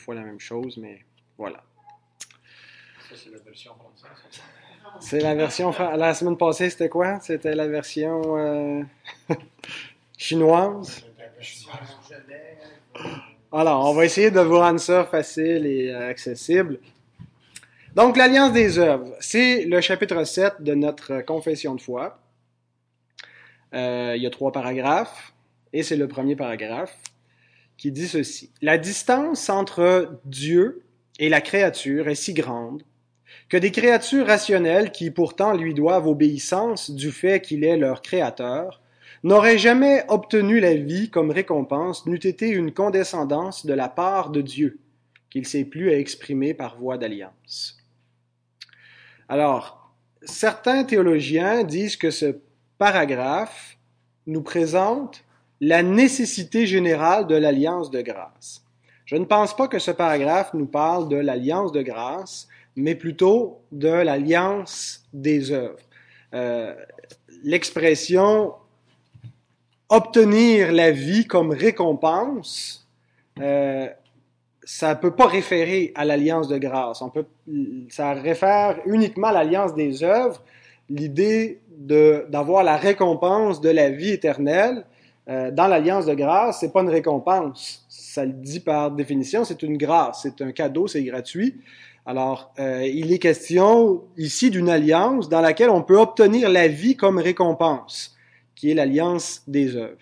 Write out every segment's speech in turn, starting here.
fois la même chose, mais voilà. Ça, c'est la version française. C'est la version. La semaine passée, c'était quoi? C'était la version euh, chinoise? Alors, on va essayer de vous rendre ça facile et euh, accessible. Donc, l'Alliance des œuvres, c'est le chapitre 7 de notre confession de foi. Euh, il y a trois paragraphes, et c'est le premier paragraphe qui dit ceci. La distance entre Dieu et la créature est si grande que des créatures rationnelles qui pourtant lui doivent obéissance du fait qu'il est leur créateur, n'auraient jamais obtenu la vie comme récompense n'eût été une condescendance de la part de Dieu, qu'il s'est plus à exprimer par voie d'alliance. Alors, certains théologiens disent que ce paragraphe nous présente la nécessité générale de l'alliance de grâce. Je ne pense pas que ce paragraphe nous parle de l'alliance de grâce, mais plutôt de l'alliance des œuvres. Euh, L'expression obtenir la vie comme récompense, euh, ça ne peut pas référer à l'alliance de grâce. On peut, ça réfère uniquement à l'alliance des œuvres, l'idée d'avoir la récompense de la vie éternelle. Euh, dans l'alliance de grâce, c'est pas une récompense. Ça le dit par définition, c'est une grâce, c'est un cadeau, c'est gratuit. Alors, euh, il est question ici d'une alliance dans laquelle on peut obtenir la vie comme récompense, qui est l'alliance des œuvres.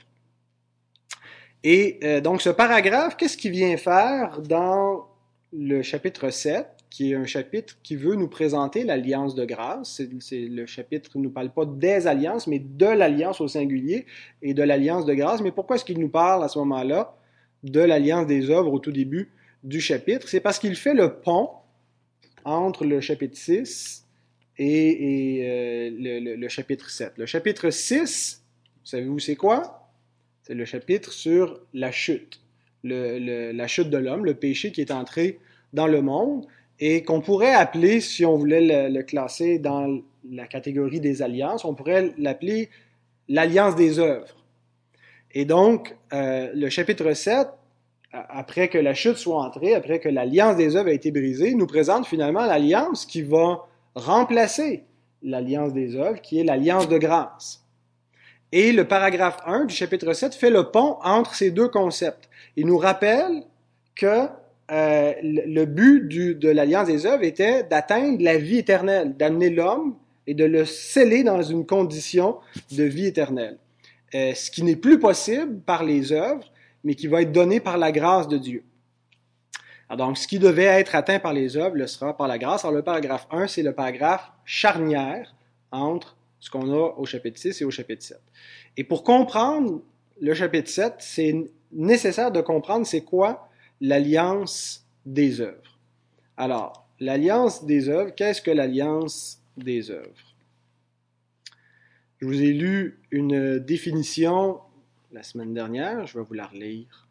Et euh, donc, ce paragraphe, qu'est-ce qu'il vient faire dans le chapitre 7, qui est un chapitre qui veut nous présenter l'alliance de grâce. C'est le chapitre ne nous parle pas des alliances, mais de l'alliance au singulier et de l'alliance de grâce. Mais pourquoi est-ce qu'il nous parle à ce moment-là de l'alliance des œuvres au tout début du chapitre? C'est parce qu'il fait le pont entre le chapitre 6 et, euh, le, chapitre 7. Le chapitre 6, savez-vous c'est quoi? C'est le chapitre sur la chute, la chute de l'homme, le péché qui est entré dans le monde et qu'on pourrait appeler, si on voulait le, classer dans la catégorie des alliances, on pourrait l'appeler l'alliance des œuvres. Et donc, euh, le chapitre 7 après que la chute soit entrée, après que l'alliance des œuvres a été brisée, nous présente finalement l'alliance qui va remplacer l'alliance des œuvres, qui est l'alliance de grâce. Et le paragraphe 1 du chapitre 7 fait le pont entre ces deux concepts. Il nous rappelle que euh, le but de l'alliance des œuvres était d'atteindre la vie éternelle, d'amener l'homme et de le sceller dans une condition de vie éternelle. Euh, ce qui n'est plus possible par les œuvres, mais qui va être donné par la grâce de Dieu. Alors donc, ce qui devait être atteint par les œuvres le sera par la grâce. Alors, le paragraphe 1, c'est le paragraphe charnière entre ce qu'on a au chapitre 6 et au chapitre 7. Et pour comprendre le chapitre 7, c'est nécessaire de comprendre c'est quoi l'alliance des œuvres. Alors, l'alliance des œuvres, qu'est-ce que l'alliance des œuvres? Je vous ai lu une définition la semaine dernière. Je vais vous la relire.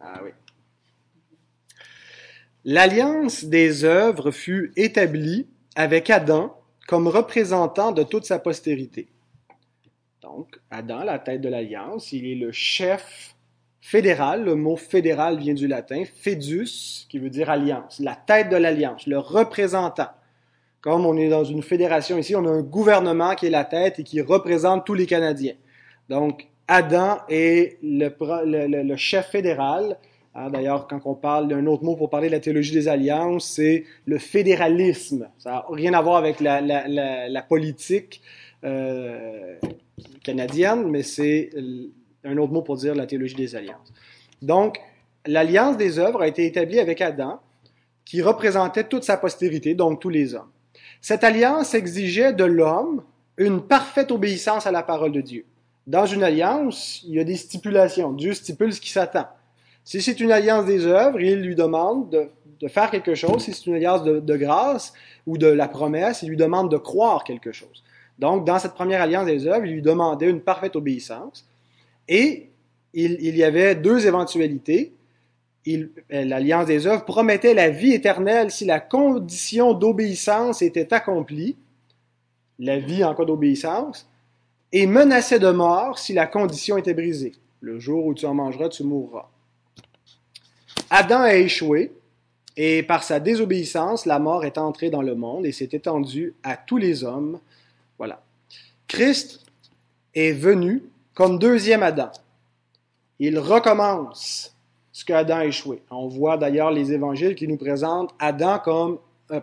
Ah oui. L'alliance des œuvres fut établie avec Adam comme représentant de toute sa postérité. Donc, Adam, la tête de l'alliance, il est le chef fédéral. Le mot fédéral vient du latin, fedus, qui veut dire alliance, la tête de l'alliance, le représentant. Comme on est dans une fédération ici, on a un gouvernement qui est la tête et qui représente tous les Canadiens. Donc, Adam est le, chef fédéral. Hein, d'ailleurs, quand on parle d'un autre mot pour parler de la théologie des alliances, c'est le fédéralisme. Ça n'a rien à voir avec la, politique canadienne, mais c'est un autre mot pour dire la théologie des alliances. Donc, l'alliance des œuvres a été établie avec Adam, qui représentait toute sa postérité, donc tous les hommes. Cette alliance exigeait de l'homme une parfaite obéissance à la parole de Dieu. Dans une alliance, il y a des stipulations. Dieu stipule ce qui s'attend. Si c'est une alliance des œuvres, il lui demande de, faire quelque chose. Si c'est une alliance de, grâce ou de la promesse, il lui demande de croire quelque chose. Donc, dans cette première alliance des œuvres, il lui demandait une parfaite obéissance. Et il y avait deux éventualités. L'alliance des œuvres promettait la vie éternelle si la condition d'obéissance était accomplie, la vie en cas d'obéissance, et menaçait de mort si la condition était brisée. Le jour où tu en mangeras, tu mourras. Adam a échoué, et par sa désobéissance, la mort est entrée dans le monde et s'est étendue à tous les hommes. Voilà. Christ est venu comme deuxième Adam. Il recommence ce que Adam a échoué. On voit d'ailleurs les évangiles qui nous présentent Adam comme, euh,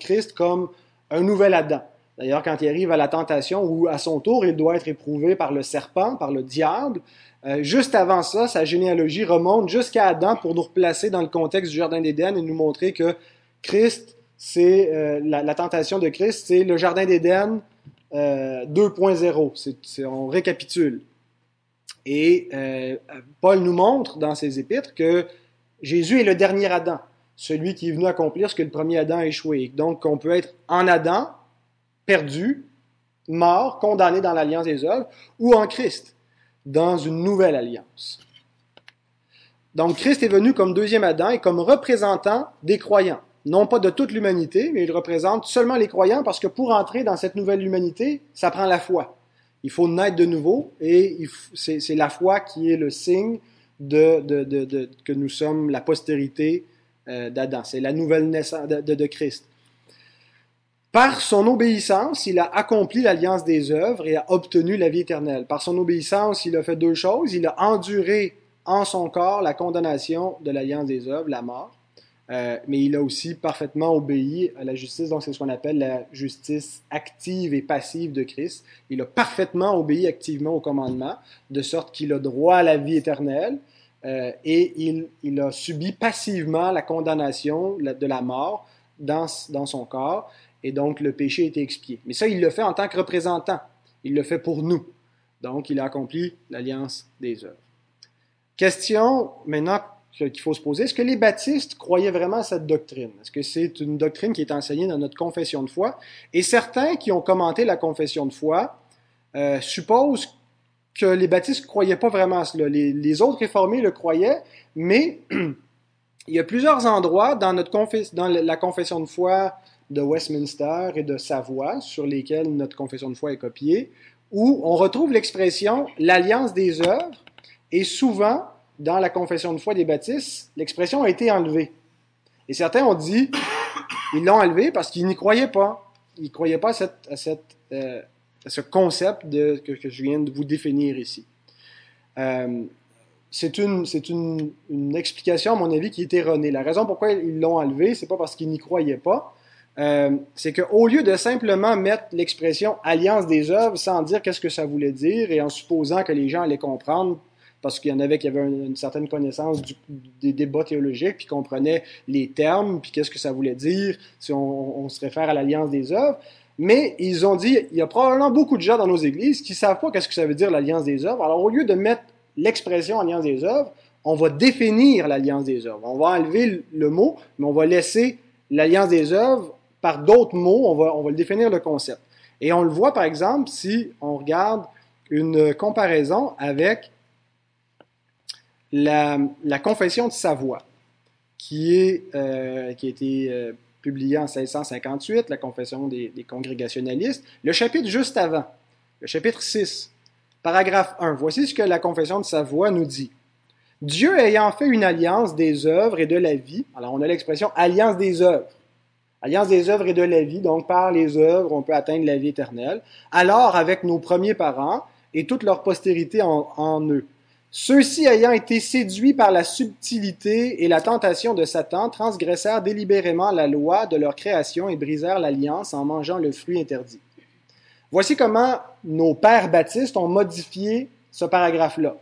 Christ comme un nouvel Adam. D'ailleurs, quand il arrive à la tentation où à son tour il doit être éprouvé par le serpent, par le diable, euh, juste avant ça, sa généalogie remonte jusqu'à Adam pour nous replacer dans le contexte du Jardin d'Éden et nous montrer que Christ, c'est euh, la, tentation de Christ, c'est le Jardin d'Éden 2.0. on récapitule. Et euh, Paul nous montre dans ses épîtres que Jésus est le dernier Adam, celui qui est venu accomplir ce que le premier Adam a échoué. Donc, on peut être en Adam, perdu, mort, condamné dans l'alliance des œuvres, ou en Christ, dans une nouvelle alliance. Donc, Christ est venu comme deuxième Adam et comme représentant des croyants. Non pas de toute l'humanité, mais il représente seulement les croyants parce que pour entrer dans cette nouvelle humanité, ça prend la foi. Il faut naître de nouveau et c'est la foi qui est le signe de, que nous sommes la postérité euh, d'Adam. C'est la nouvelle naissance de, Christ. Par son obéissance, il a accompli l'alliance des œuvres et a obtenu la vie éternelle. Par son obéissance, il a fait deux choses. Il a enduré en son corps la condamnation de l'alliance des œuvres, la mort. Euh, mais il a aussi parfaitement obéi à la justice, donc c'est ce qu'on appelle la justice active et passive de Christ. Il a parfaitement obéi activement au commandement, de sorte qu'il a droit à la vie éternelle, euh, et il, a subi passivement la condamnation de la mort dans, dans son corps, et donc le péché a été expié. Mais ça, il le fait en tant que représentant. Il le fait pour nous. Donc, il a accompli l'alliance des œuvres. Question maintenant qu'il faut se poser. Est-ce que les baptistes croyaient vraiment à cette doctrine? Est-ce que c'est une doctrine qui est enseignée dans notre confession de foi? Et certains qui ont commenté la confession de foi euh, supposent que les baptistes ne croyaient pas vraiment à cela. Les, autres réformés le croyaient, mais il y a plusieurs endroits dans, notre dans la confession de foi de Westminster et de Savoie, sur lesquels notre confession de foi est copiée, où on retrouve l'expression l'alliance des œuvres, et souvent, dans la confession de foi des baptistes, l'expression a été enlevée. Et certains ont dit, ils l'ont enlevée parce qu'ils n'y croyaient pas. Ils ne croyaient pas à, cette, à, euh, ce concept que, je viens de vous définir ici. Euh, c'est une, une, une, explication, à mon avis, qui est erronée. La raison pourquoi ils l'ont enlevée, c'est pas parce qu'ils n'y croyaient pas. Euh, c'est qu'au lieu de simplement mettre l'expression alliance des œuvres sans dire qu'est-ce que ça voulait dire et en supposant que les gens allaient comprendre parce qu'il y en avait qui avaient une, certaine connaissance des débats théologiques, puis comprenaient les termes, puis qu'est-ce que ça voulait dire si on, se réfère à l'alliance des œuvres. Mais ils ont dit, il y a probablement beaucoup de gens dans nos églises qui ne savent pas qu'est-ce que ça veut dire l'alliance des œuvres. Alors au lieu de mettre l'expression alliance des œuvres, on va définir l'alliance des œuvres. On va enlever le mot, mais on va laisser l'alliance des œuvres par d'autres mots, on va, on va le définir le concept. Et on le voit par exemple si on regarde une comparaison avec la, confession de Savoie, qui, est, euh, a été euh, publiée en 1658, la confession des, congrégationalistes, le chapitre juste avant, le chapitre 6, paragraphe 1. Voici ce que la confession de Savoie nous dit. Dieu ayant fait une alliance des œuvres et de la vie, alors on a l'expression alliance des œuvres. Alliance des œuvres et de la vie, donc par les œuvres, on peut atteindre la vie éternelle. Alors, avec nos premiers parents et toute leur postérité en eux. Ceux-ci ayant été séduits par la subtilité et la tentation de Satan, transgressèrent délibérément la loi de leur création et brisèrent l'alliance en mangeant le fruit interdit. Voici comment nos pères baptistes ont modifié ce paragraphe-là.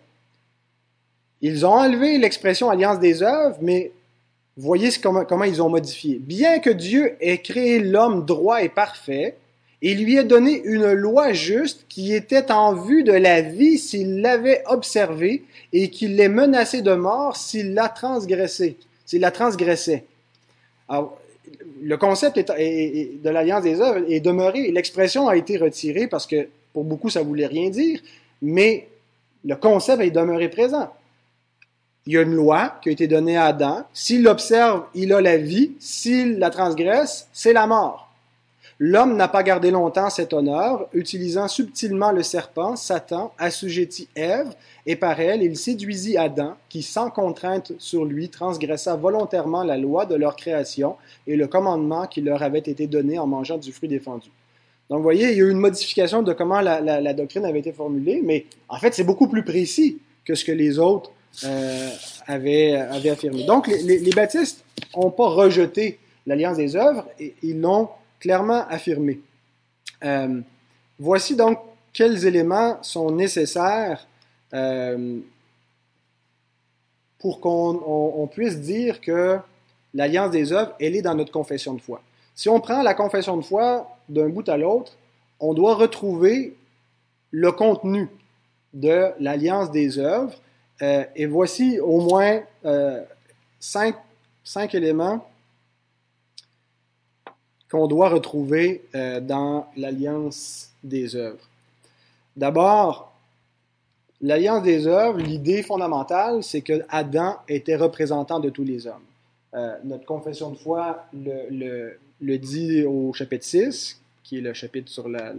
Ils ont enlevé l'expression alliance des œuvres, mais voyez comment, comment ils ont modifié. Bien que Dieu ait créé l'homme droit et parfait, il lui a donné une loi juste qui était en vue de la vie s'il l'avait observée et qu'il l'ait menacé de mort s'il l'a transgressé, s'il la transgressait. Alors, le concept de l'alliance des œuvres est demeuré. L'expression a été retirée parce que pour beaucoup ça voulait rien dire, mais le concept est demeuré présent. Il y a une loi qui a été donnée à Adam. S'il l'observe, il a la vie. S'il la transgresse, c'est la mort. L'homme n'a pas gardé longtemps cet honneur, utilisant subtilement le serpent, Satan assujettit Ève, et par elle il séduisit Adam, qui sans contrainte sur lui transgressa volontairement la loi de leur création et le commandement qui leur avait été donné en mangeant du fruit défendu. Donc vous voyez, il y a eu une modification de comment la, doctrine avait été formulée, mais en fait c'est beaucoup plus précis que ce que les autres euh, avaient, affirmé. Donc les, baptistes n'ont pas rejeté l'alliance des œuvres, et ils l'ont clairement affirmé. Euh, voici donc quels éléments sont nécessaires euh, pour qu'on puisse dire que l'alliance des œuvres, elle est dans notre confession de foi. Si on prend la confession de foi d'un bout à l'autre, on doit retrouver le contenu de l'alliance des œuvres. Euh, et voici au moins cinq, cinq éléments qu'on doit retrouver euh, dans l'alliance des œuvres. D'abord, l'alliance des œuvres, l'idée fondamentale, c'est que Adam était représentant de tous les hommes. Euh, notre confession de foi le, dit au chapitre 6, qui est le chapitre sur la,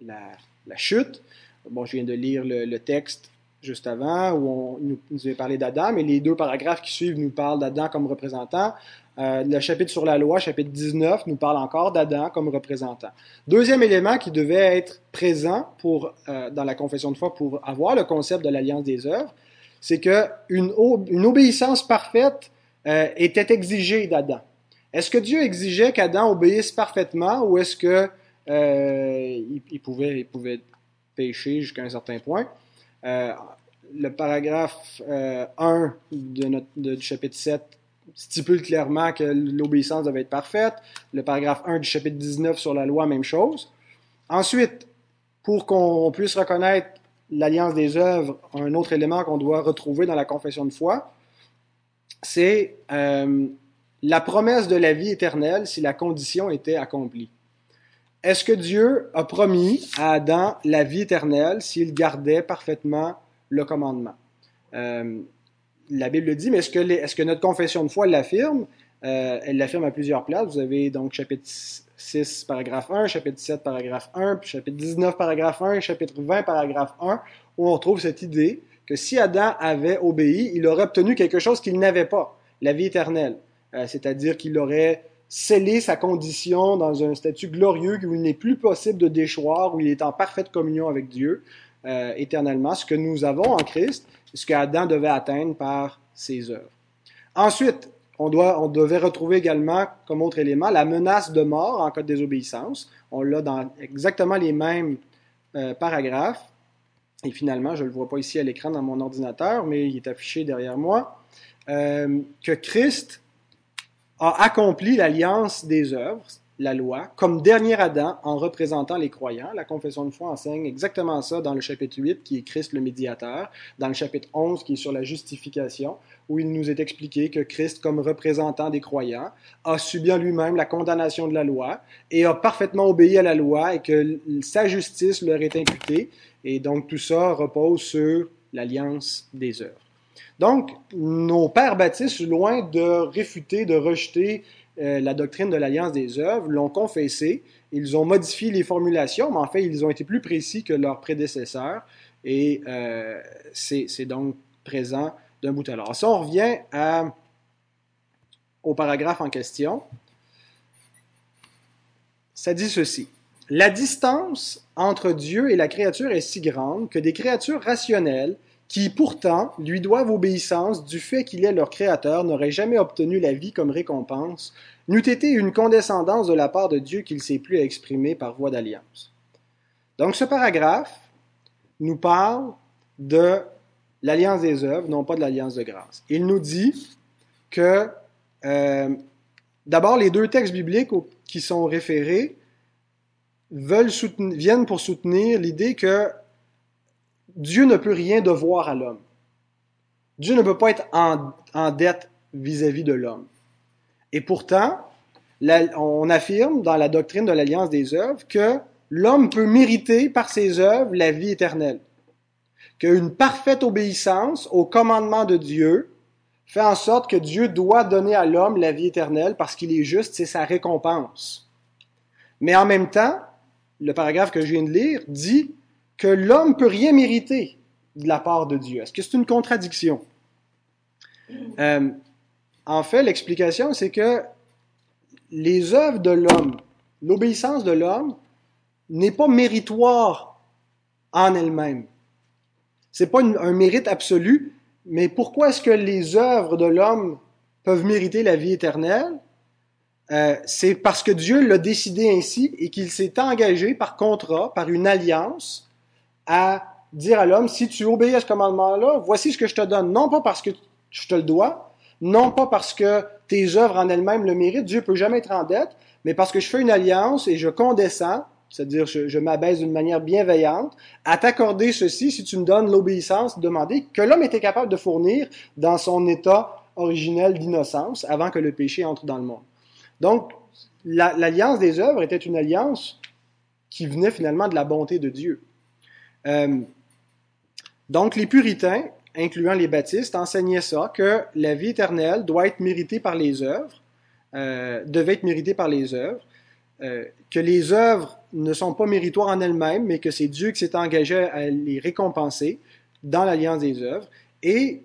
la, la, chute. Bon, je viens de lire le, texte juste avant, où on nous, avait parlé d'Adam, et les deux paragraphes qui suivent nous parlent d'Adam comme représentant. Euh, le chapitre sur la loi, chapitre 19, nous parle encore d'Adam comme représentant. Deuxième élément qui devait être présent euh, dans la confession de foi pour avoir le concept de l'alliance des œuvres, c'est qu'une une obéissance parfaite euh, était exigée d'Adam. Est-ce que Dieu exigeait qu'Adam obéisse parfaitement ou est-ce que il, pouvait, il pouvait pécher jusqu'à un certain point? Le paragraphe 1 de notre, du chapitre 7 stipule clairement que l'obéissance devait être parfaite. Le paragraphe 1 du chapitre 19 sur la loi, même chose. Ensuite, pour qu'on puisse reconnaître l'alliance des œuvres, un autre élément qu'on doit retrouver dans la confession de foi, c'est euh, la promesse de la vie éternelle si la condition était accomplie. Est-ce que Dieu a promis à Adam la vie éternelle s'il gardait parfaitement le commandement? Euh, la Bible le dit, mais est-ce que, notre confession de foi l'affirme? Euh, elle l'affirme à plusieurs places. Vous avez donc chapitre 6, paragraphe 1, chapitre 7, paragraphe 1, puis chapitre 19, paragraphe 1, chapitre 20, paragraphe 1, où on trouve cette idée que si Adam avait obéi, il aurait obtenu quelque chose qu'il n'avait pas, la vie éternelle. Euh, c'est-à-dire qu'il aurait scellé sa condition dans un statut glorieux où il n'est plus possible de déchoir, où il est en parfaite communion avec Dieu euh, éternellement. Ce que nous avons en Christ, ce qu'Adam devait atteindre par ses œuvres. Ensuite, on, doit, devait retrouver également comme autre élément la menace de mort en cas de désobéissance. On l'a dans exactement les mêmes euh, paragraphes. Et finalement, je ne le vois pas ici à l'écran dans mon ordinateur, mais il est affiché derrière moi, euh, que Christ a accompli l'alliance des œuvres, la loi comme dernier Adam en représentant les croyants. La confession de foi enseigne exactement ça dans le chapitre 8 qui est Christ le médiateur, dans le chapitre 11 qui est sur la justification, où il nous est expliqué que Christ comme représentant des croyants a subi en lui-même la condamnation de la loi et a parfaitement obéi à la loi et que sa justice leur est imputée. Et donc tout ça repose sur l'alliance des œuvres. Donc, nos pères baptistes, loin de réfuter, de rejeter euh, la doctrine de l'alliance des œuvres, l'ont confessé, ils ont modifié les formulations, mais en fait, ils ont été plus précis que leurs prédécesseurs, et euh, c'est donc présent d'un bout à l'autre. Si on revient au paragraphe en question, ça dit ceci. La distance entre Dieu et la créature est si grande que des créatures rationnelles qui pourtant lui doivent obéissance du fait qu'il est leur créateur, n'aurait jamais obtenu la vie comme récompense, n'eût été une condescendance de la part de Dieu qu'il s'est plus à exprimer par voie d'alliance. Donc ce paragraphe nous parle de l'alliance des œuvres, non pas de l'alliance de grâce. Il nous dit que euh, d'abord les deux textes bibliques qui sont référés viennent pour soutenir l'idée que Dieu ne peut rien devoir à l'homme. Dieu ne peut pas être en, dette vis-à-vis de l'homme. Et pourtant, on affirme dans la doctrine de l'alliance des œuvres que l'homme peut mériter par ses œuvres la vie éternelle. Qu'une parfaite obéissance au commandement de Dieu fait en sorte que Dieu doit donner à l'homme la vie éternelle parce qu'il est juste, c'est sa récompense. Mais en même temps, le paragraphe que je viens de lire dit que l'homme peut rien mériter de la part de Dieu. Est-ce que c'est une contradiction? Euh, en fait, l'explication, c'est que les œuvres de l'homme, l'obéissance de l'homme, n'est pas méritoire en elle-même. C'est pas un mérite absolu, mais pourquoi est-ce que les œuvres de l'homme peuvent mériter la vie éternelle? Euh, c'est parce que Dieu l'a décidé ainsi et qu'il s'est engagé par contrat, par une alliance, à dire à l'homme, si tu obéis à ce commandement-là, voici ce que je te donne. Non pas parce que je te le dois, non pas parce que tes œuvres en elles-mêmes le méritent, Dieu peut jamais être en dette, mais parce que je fais une alliance et je condescends, c'est-à-dire je, je m'abaisse d'une manière bienveillante, à t'accorder ceci si tu me donnes l'obéissance demandée que l'homme était capable de fournir dans son état originel d'innocence avant que le péché entre dans le monde. Donc, l'alliance des œuvres était une alliance qui venait finalement de la bonté de Dieu. Euh, donc, les puritains, incluant les baptistes, enseignaient ça, que la vie éternelle doit être méritée par les œuvres, euh, devait être méritée par les œuvres, euh, que les œuvres ne sont pas méritoires en elles-mêmes, mais que c'est Dieu qui s'est engagé à les récompenser dans l'alliance des œuvres. Et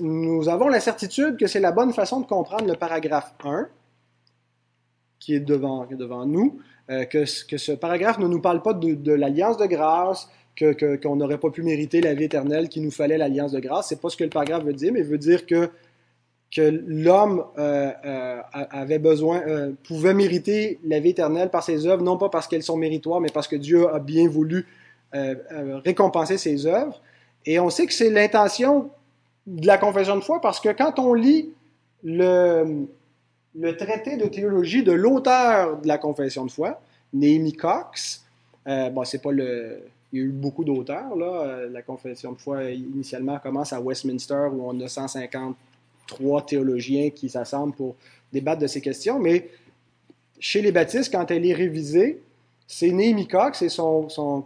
nous avons la certitude que c'est la bonne façon de comprendre le paragraphe 1, qui est devant, devant nous, euh, que, ce paragraphe ne nous parle pas de, l'alliance de grâce, qu'on que, n'aurait pas pu mériter la vie éternelle, qu'il nous fallait l'alliance de grâce. C'est pas ce que le paragraphe veut dire, mais il veut dire que, que l'homme euh, euh, avait besoin, pouvait mériter la vie éternelle par ses œuvres, non pas parce qu'elles sont méritoires, mais parce que Dieu a bien voulu récompenser ses œuvres. Et on sait que c'est l'intention de la confession de foi parce que quand on lit le, le traité de théologie de l'auteur de la confession de foi, Néhémie Cox. Euh, bon, c'est pas le. Il y a eu beaucoup d'auteurs, là. Euh, la confession de foi, initialement, commence à Westminster, où on a 153 théologiens qui s'assemblent pour débattre de ces questions. Mais chez les baptistes, quand elle est révisée, c'est Néhémie Cox et son, son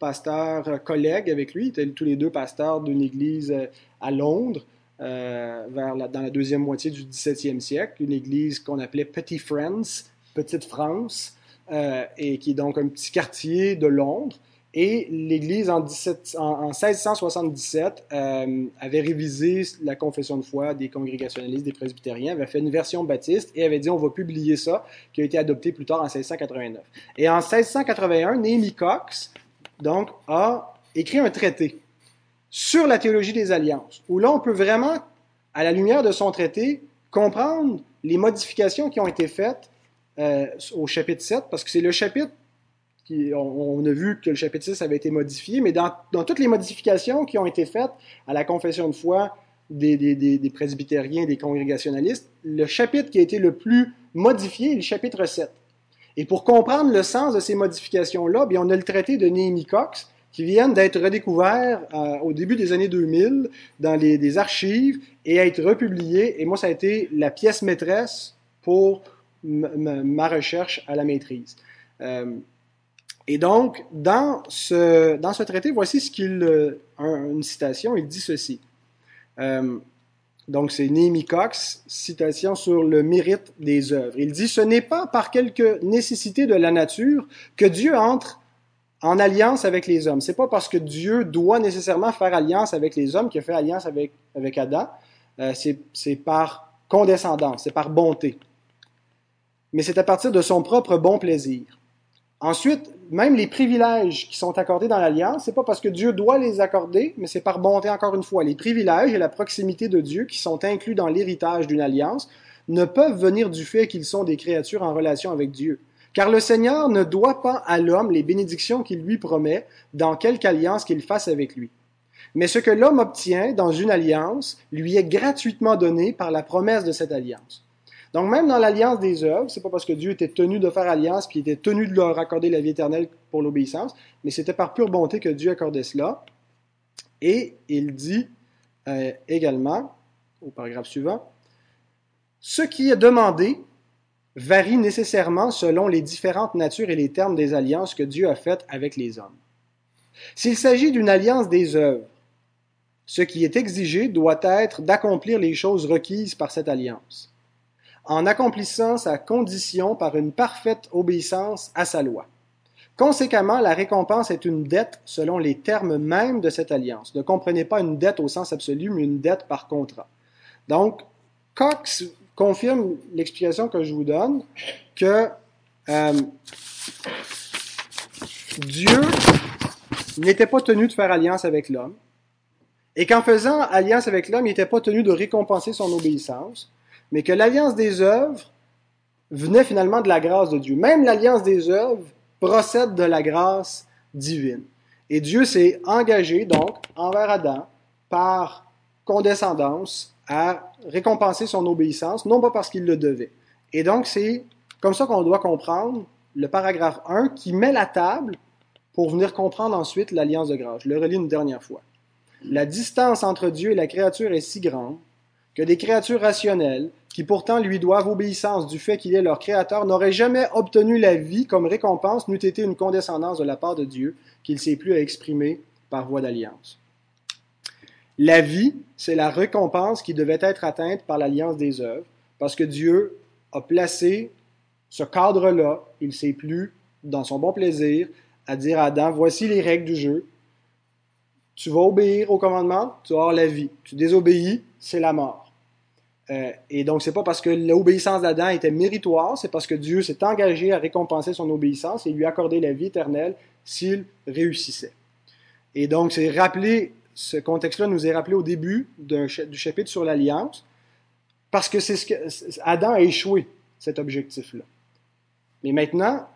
pasteur euh, collègue avec lui, ils étaient tous les deux pasteurs d'une église à Londres, euh, vers dans la deuxième moitié du 17e siècle, une église qu'on appelait Petit France, Petite France, euh, et qui est donc un petit quartier de Londres. Et l'Église, en, 17, en, en 1677, euh, avait révisé la confession de foi des congrégationalistes, des presbytériens, avait fait une version baptiste et avait dit on va publier ça, qui a été adopté plus tard en 1689. Et en 1681, Néhémie Cox, donc, a écrit un traité sur la théologie des alliances, où là, on peut vraiment, à la lumière de son traité, comprendre les modifications qui ont été faites euh, au chapitre 7, parce que c'est le chapitre qui, on, a vu que le chapitre 6 avait été modifié, mais dans, toutes les modifications qui ont été faites à la confession de foi des, des, des, presbytériens, des congrégationalistes, le chapitre qui a été le plus modifié est le chapitre 7. Et pour comprendre le sens de ces modifications-là, on a le traité de Néhémie Cox, qui viennent d'être redécouverts euh, au début des années 2000 dans les, des archives et à être republiés. Et moi, ça a été la pièce maîtresse pour ma recherche à la maîtrise. Euh, et donc, dans ce, dans ce traité, voici ce qu'il, euh, une citation, il dit ceci. Donc, c'est Néhémie Cox, citation sur le mérite des œuvres. Il dit, ce n'est pas par quelque nécessité de la nature que Dieu entre en alliance avec les hommes. C'est pas parce que Dieu doit nécessairement faire alliance avec les hommes qu'il a fait alliance avec, avec Adam. Euh, c'est par condescendance, c'est par bonté. Mais c'est à partir de son propre bon plaisir. Ensuite, même les privilèges qui sont accordés dans l'alliance, c'est pas parce que Dieu doit les accorder, mais c'est par bonté encore une fois. Les privilèges et la proximité de Dieu qui sont inclus dans l'héritage d'une alliance ne peuvent venir du fait qu'ils sont des créatures en relation avec Dieu. Car le Seigneur ne doit pas à l'homme les bénédictions qu'il lui promet dans quelque alliance qu'il fasse avec lui. Mais ce que l'homme obtient dans une alliance lui est gratuitement donné par la promesse de cette alliance. Donc même dans l'alliance des œuvres, c'est pas parce que Dieu était tenu de faire alliance puis était tenu de leur accorder la vie éternelle pour l'obéissance, mais c'était par pure bonté que Dieu accordait cela. Et il dit euh, également, au paragraphe suivant, ce qui est demandé varie nécessairement selon les différentes natures et les termes des alliances que Dieu a faites avec les hommes. S'il s'agit d'une alliance des œuvres, ce qui est exigé doit être d'accomplir les choses requises par cette alliance. en accomplissant sa condition par une parfaite obéissance à sa loi. Conséquemment, la récompense est une dette selon les termes mêmes de cette alliance. Ne comprenez pas une dette au sens absolu, mais une dette par contrat. Donc, Cox confirme l'explication que je vous donne, que euh, Dieu n'était pas tenu de faire alliance avec l'homme, et qu'en faisant alliance avec l'homme, il n'était pas tenu de récompenser son obéissance, mais que l'alliance des œuvres venait finalement de la grâce de Dieu. Même l'alliance des œuvres procède de la grâce divine. Et Dieu s'est engagé donc envers Adam par condescendance à récompenser son obéissance, non pas parce qu'il le devait. Et donc c'est comme ça qu'on doit comprendre le paragraphe 1 qui met la table pour venir comprendre ensuite l'alliance de grâce. Je le relis une dernière fois. La distance entre Dieu et la créature est si grande que des créatures rationnelles, qui pourtant lui doivent obéissance du fait qu'il est leur créateur, n'auraient jamais obtenu la vie comme récompense n'eût été une condescendance de la part de Dieu qu'il s'est plus à exprimer par voie d'alliance. La vie, c'est la récompense qui devait être atteinte par l'alliance des œuvres, parce que Dieu a placé ce cadre-là, il s'est plus, dans son bon plaisir, à dire à Adam, voici les règles du jeu, tu vas obéir au commandement, tu vas avoir la vie. Tu désobéis, c'est la mort. Euh, et donc, c'est pas parce que l'obéissance d'Adam était méritoire, c'est parce que Dieu s'est engagé à récompenser son obéissance et lui accorder la vie éternelle s'il réussissait. Et donc, c'est rappelé, ce contexte-là nous est rappelé au début du chapitre sur l'Alliance, parce que c'est ce que Adam a échoué, cet objectif-là. Mais maintenant,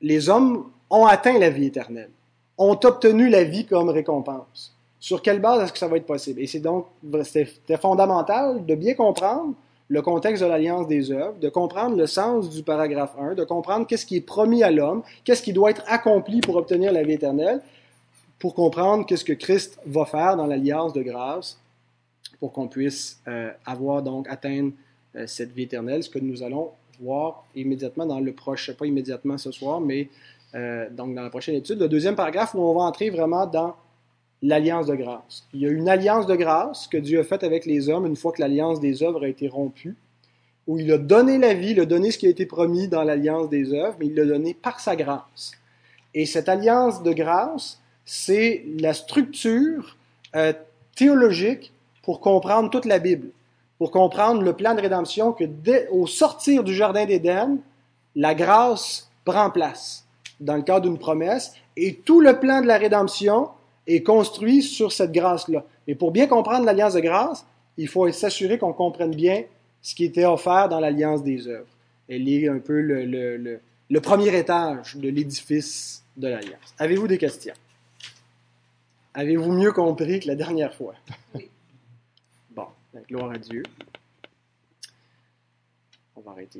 les hommes ont atteint la vie éternelle ont obtenu la vie comme récompense. Sur quelle base est-ce que ça va être possible? Et c'est donc c'était fondamental de bien comprendre le contexte de l'alliance des œuvres, de comprendre le sens du paragraphe 1, de comprendre qu'est-ce qui est promis à l'homme, qu'est-ce qui doit être accompli pour obtenir la vie éternelle, pour comprendre qu'est-ce que Christ va faire dans l'alliance de grâce, pour qu'on puisse euh, avoir donc atteindre euh, cette vie éternelle, ce que nous allons voir immédiatement dans le prochain, pas immédiatement ce soir, mais euh, donc dans la prochaine étude, le deuxième paragraphe où on va entrer vraiment dans l'alliance de grâce. Il y a une alliance de grâce que Dieu a faite avec les hommes une fois que l'alliance des œuvres a été rompue, où il a donné la vie, il a donné ce qui a été promis dans l'alliance des œuvres, mais il l'a donné par sa grâce. Et cette alliance de grâce, c'est la structure euh, théologique pour comprendre toute la Bible, pour comprendre le plan de rédemption que dès, au sortir du Jardin d'Éden, la grâce prend place dans le cadre d'une promesse, et tout le plan de la rédemption est construit sur cette grâce-là. Mais pour bien comprendre l'alliance de grâce, il faut s'assurer qu'on comprenne bien ce qui était offert dans l'alliance des œuvres. Elle est un peu le, premier étage de l'édifice de l'alliance. Avez-vous des questions? Avez-vous mieux compris que la dernière fois? Bon, gloire à Dieu. On va arrêter